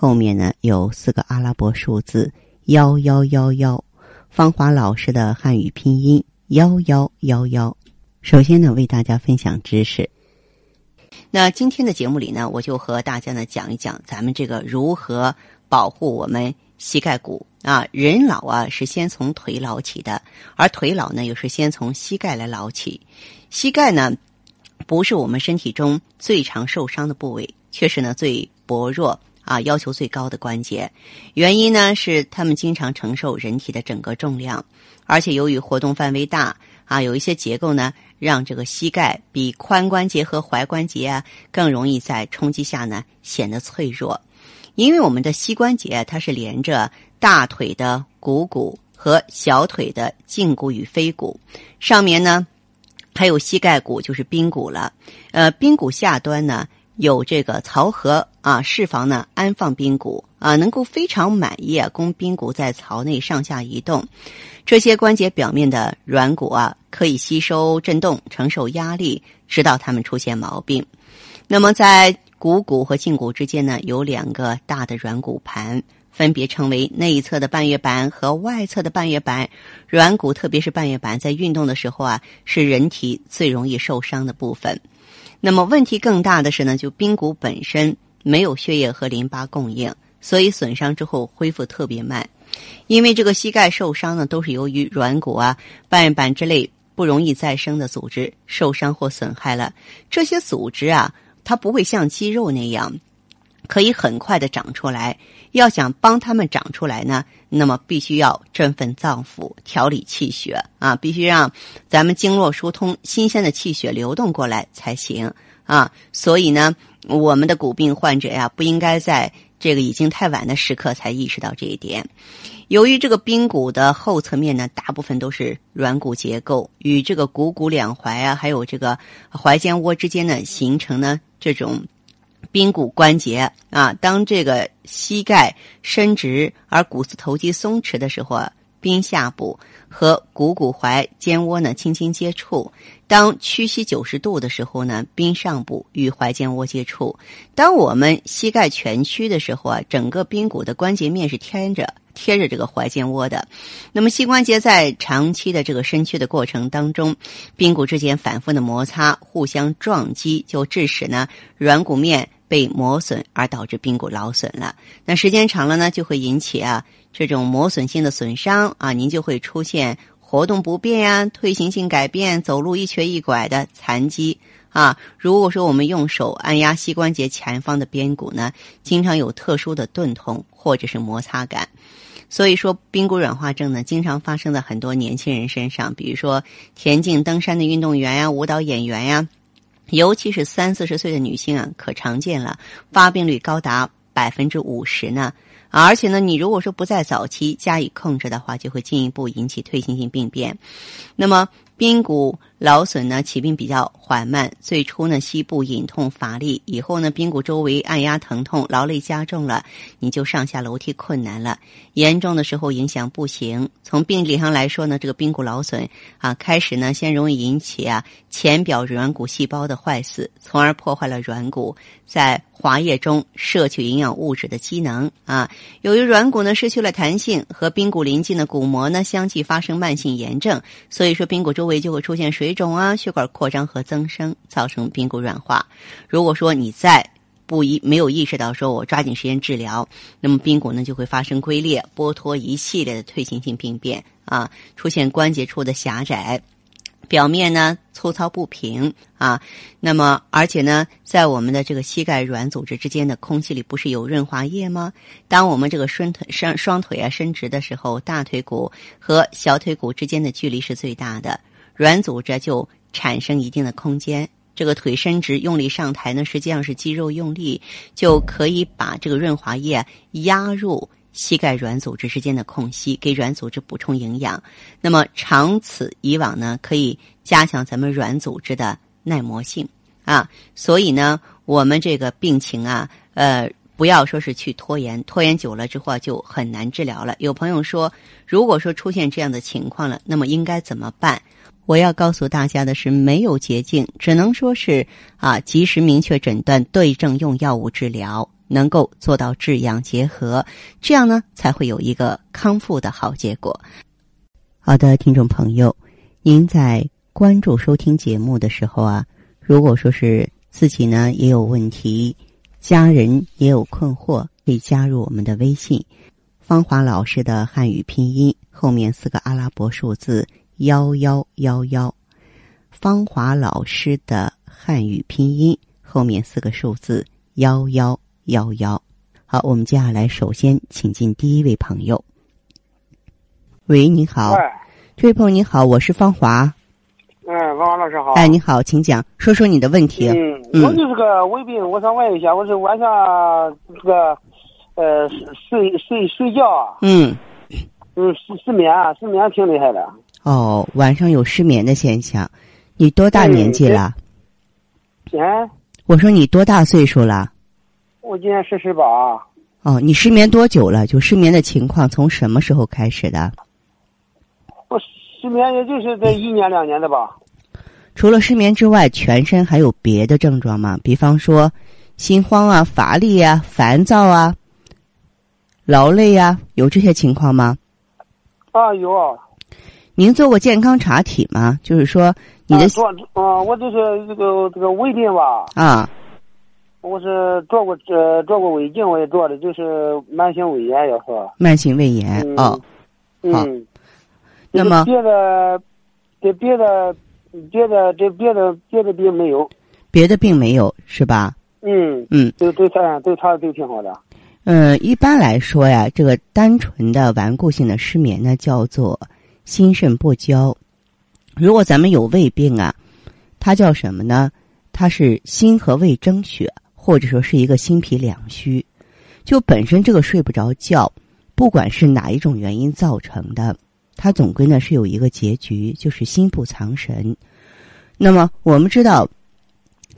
后面呢有四个阿拉伯数字幺幺幺幺，芳华老师的汉语拼音幺幺幺幺。首先呢，为大家分享知识。那今天的节目里呢，我就和大家呢讲一讲咱们这个如何保护我们膝盖骨啊。人老啊是先从腿老起的，而腿老呢又是先从膝盖来老起。膝盖呢不是我们身体中最常受伤的部位，却是呢最薄弱。啊，要求最高的关节，原因呢是它们经常承受人体的整个重量，而且由于活动范围大啊，有一些结构呢让这个膝盖比髋关节和踝关节啊更容易在冲击下呢显得脆弱。因为我们的膝关节它是连着大腿的股骨和小腿的胫骨与腓骨，上面呢还有膝盖骨，就是髌骨了。呃，髌骨下端呢。有这个槽核啊，释放呢安放髌骨啊，能够非常满意啊，供髌骨在槽内上下移动。这些关节表面的软骨啊，可以吸收震动，承受压力，直到它们出现毛病。那么在股骨和胫骨之间呢，有两个大的软骨盘，分别称为内侧的半月板和外侧的半月板。软骨，特别是半月板，在运动的时候啊，是人体最容易受伤的部分。那么问题更大的是呢，就髌骨本身没有血液和淋巴供应，所以损伤之后恢复特别慢。因为这个膝盖受伤呢，都是由于软骨啊、半月板之类不容易再生的组织受伤或损害了。这些组织啊，它不会像肌肉那样可以很快的长出来。要想帮他们长出来呢，那么必须要振奋脏腑、调理气血啊，必须让咱们经络疏通，新鲜的气血流动过来才行啊。所以呢，我们的骨病患者呀，不应该在这个已经太晚的时刻才意识到这一点。由于这个髌骨的后侧面呢，大部分都是软骨结构，与这个股骨两踝啊，还有这个踝间窝之间呢，形成呢这种。髌骨关节啊，当这个膝盖伸直而股四头肌松弛的时候啊，髌下部和股骨踝肩窝呢轻轻接触；当屈膝九十度的时候呢，髌上部与踝间窝接触；当我们膝盖蜷曲的时候啊，整个髌骨的关节面是贴着贴着这个踝间窝的。那么膝关节在长期的这个伸屈的过程当中，髌骨之间反复的摩擦、互相撞击，就致使呢软骨面。被磨损而导致髌骨劳损了，那时间长了呢，就会引起啊这种磨损性的损伤啊，您就会出现活动不便呀、退行性改变、走路一瘸一拐的残疾啊。如果说我们用手按压膝关节前方的髌骨呢，经常有特殊的钝痛或者是摩擦感。所以说，髌骨软化症呢，经常发生在很多年轻人身上，比如说田径、登山的运动员呀、舞蹈演员呀。尤其是三四十岁的女性啊，可常见了，发病率高达百分之五十呢。而且呢，你如果说不在早期加以控制的话，就会进一步引起退行性病变。那么，髌骨劳损呢，起病比较缓慢，最初呢，膝部隐痛乏力，以后呢，髌骨周围按压疼痛，劳累加重了，你就上下楼梯困难了。严重的时候影响步行。从病理上来说呢，这个髌骨劳损啊，开始呢，先容易引起啊浅表软骨细胞的坏死，从而破坏了软骨在滑液中摄取营养物质的机能啊。由于软骨呢失去了弹性，和髌骨邻近的骨膜呢相继发生慢性炎症，所以说髌骨周围就会出现水肿啊、血管扩张和增生，造成髌骨软化。如果说你在不一没有意识到说我抓紧时间治疗，那么髌骨呢就会发生龟裂、剥脱一系列的退行性病变啊，出现关节处的狭窄。表面呢粗糙不平啊，那么而且呢，在我们的这个膝盖软组织之间的空气里不是有润滑液吗？当我们这个双腿双双腿啊伸直的时候，大腿骨和小腿骨之间的距离是最大的，软组织就产生一定的空间，这个腿伸直，用力上抬呢，实际上是肌肉用力，就可以把这个润滑液压入膝盖软组织之间的空隙，给软组织补充营养。那么长此以往呢，可以加强咱们软组织的耐磨性啊。所以呢，我们这个病情啊，呃。不要说是去拖延，拖延久了之后就很难治疗了。有朋友说，如果说出现这样的情况了，那么应该怎么办？我要告诉大家的是，没有捷径，只能说是啊，及时明确诊断，对症用药物治疗，能够做到治养结合，这样呢才会有一个康复的好结果。好的，听众朋友，您在关注收听节目的时候啊，如果说是自己呢也有问题。家人也有困惑，可以加入我们的微信“芳华老师”的汉语拼音后面四个阿拉伯数字幺幺幺幺，“芳华老师”的汉语拼音后面四个数字幺幺幺幺。好，我们接下来首先请进第一位朋友。喂，你好，这位朋友你好，我是芳华。嗯，王老师好。哎，你好，请讲，说说你的问题。嗯，我就是个胃病，我想问一下，我是晚上这个呃睡睡睡觉，嗯，嗯失失眠，失眠挺厉害的。哦，晚上有失眠的现象，你多大年纪了？嗯，我说你多大岁数了？我今年四十八。哦，你失眠多久了？就失眠的情况从什么时候开始的？我失眠也就是这一年两年的吧。除了失眠之外，全身还有别的症状吗？比方说，心慌啊、乏力啊、烦躁啊、劳累啊，有这些情况吗？啊，有。您做过健康查体吗？就是说，你的做啊，我就是这个这个胃病吧。啊。我是做过呃做过胃镜，我也做的，就是慢性胃炎，要说。慢性胃炎哦。嗯。那么别的，别别的。别的这别的别的病没有，别的病没有是吧？嗯嗯，都都查对查的都挺好的。嗯，一般来说呀，这个单纯的顽固性的失眠呢，叫做心肾不交。如果咱们有胃病啊，它叫什么呢？它是心和胃争血，或者说是一个心脾两虚。就本身这个睡不着觉，不管是哪一种原因造成的。它总归呢是有一个结局，就是心不藏神。那么我们知道，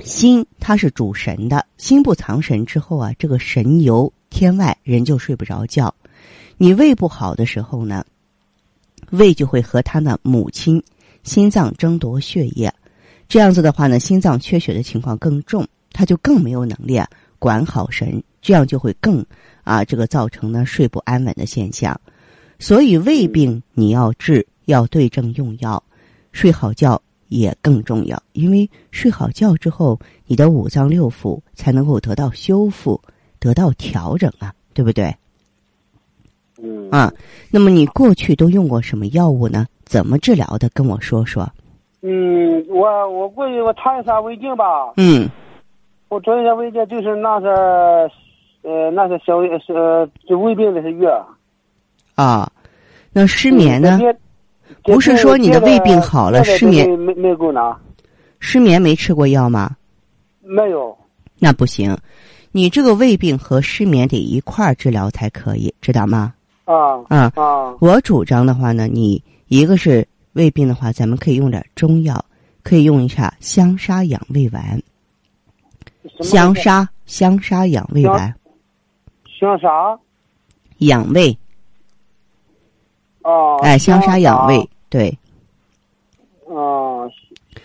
心它是主神的，心不藏神之后啊，这个神游天外，人就睡不着觉。你胃不好的时候呢，胃就会和他的母亲心脏争夺血液，这样子的话呢，心脏缺血的情况更重，他就更没有能力啊管好神，这样就会更啊这个造成呢睡不安稳的现象。所以胃病你要治，要对症用药，睡好觉也更重要。因为睡好觉之后，你的五脏六腑才能够得到修复、得到调整啊，对不对？嗯。啊，那么你过去都用过什么药物呢？怎么治疗的？跟我说说。嗯，我我过去我查一查胃镜吧。嗯。我做一下胃镜，就是那是呃，那是小呃，就胃病的是药。啊，那失眠呢？不是说你的胃病好了，失眠没没够拿。失眠没吃过药吗？没有。那不行，你这个胃病和失眠得一块儿治疗才可以，知道吗？啊啊啊！我主张的话呢，你一个是胃病的话，咱们可以用点中药，可以用一下香砂养胃丸。香砂香砂养胃丸。香砂。养胃。哦，哎，香砂养胃，对。哦，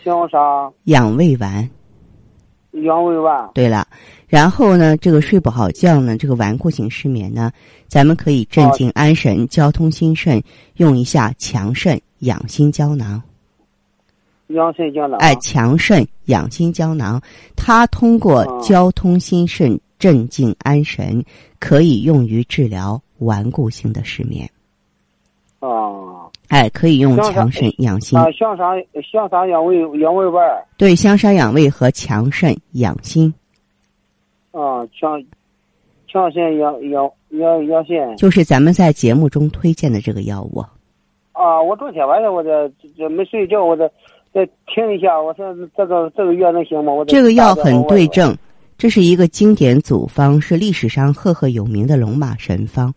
香砂养胃丸。养胃吧。对了，然后呢，这个睡不好觉呢，这个顽固性失眠呢，咱们可以镇静安神、交通心肾，用一下强肾养心胶囊。养肾胶囊。哎，强肾养心胶囊，它通过交通心肾、镇静安神，可以用于治疗顽固性的失眠。啊，哎，可以用强肾养心。啊，香砂香砂养胃养胃丸。对，香砂养胃和强肾养心。啊，强强肾养养养养心。就是咱们在节目中推荐的这个药物。啊，我昨天晚上我这这没睡觉，我这再听一下，我说这个这个药能行吗？我这个药很对症，这是一个经典组方，是历史上赫赫有名的龙马神方。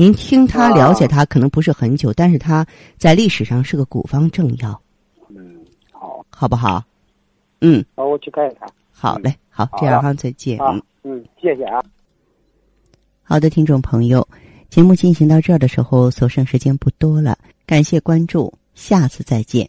您听他了解他可能不是很久，但是他在历史上是个古方政要。嗯，好，好不好？嗯，好，我去看一看。好嘞，好，这样哈，再见。嗯嗯，谢谢啊。好的，听众朋友，节目进行到这儿的时候，所剩时间不多了，感谢关注，下次再见。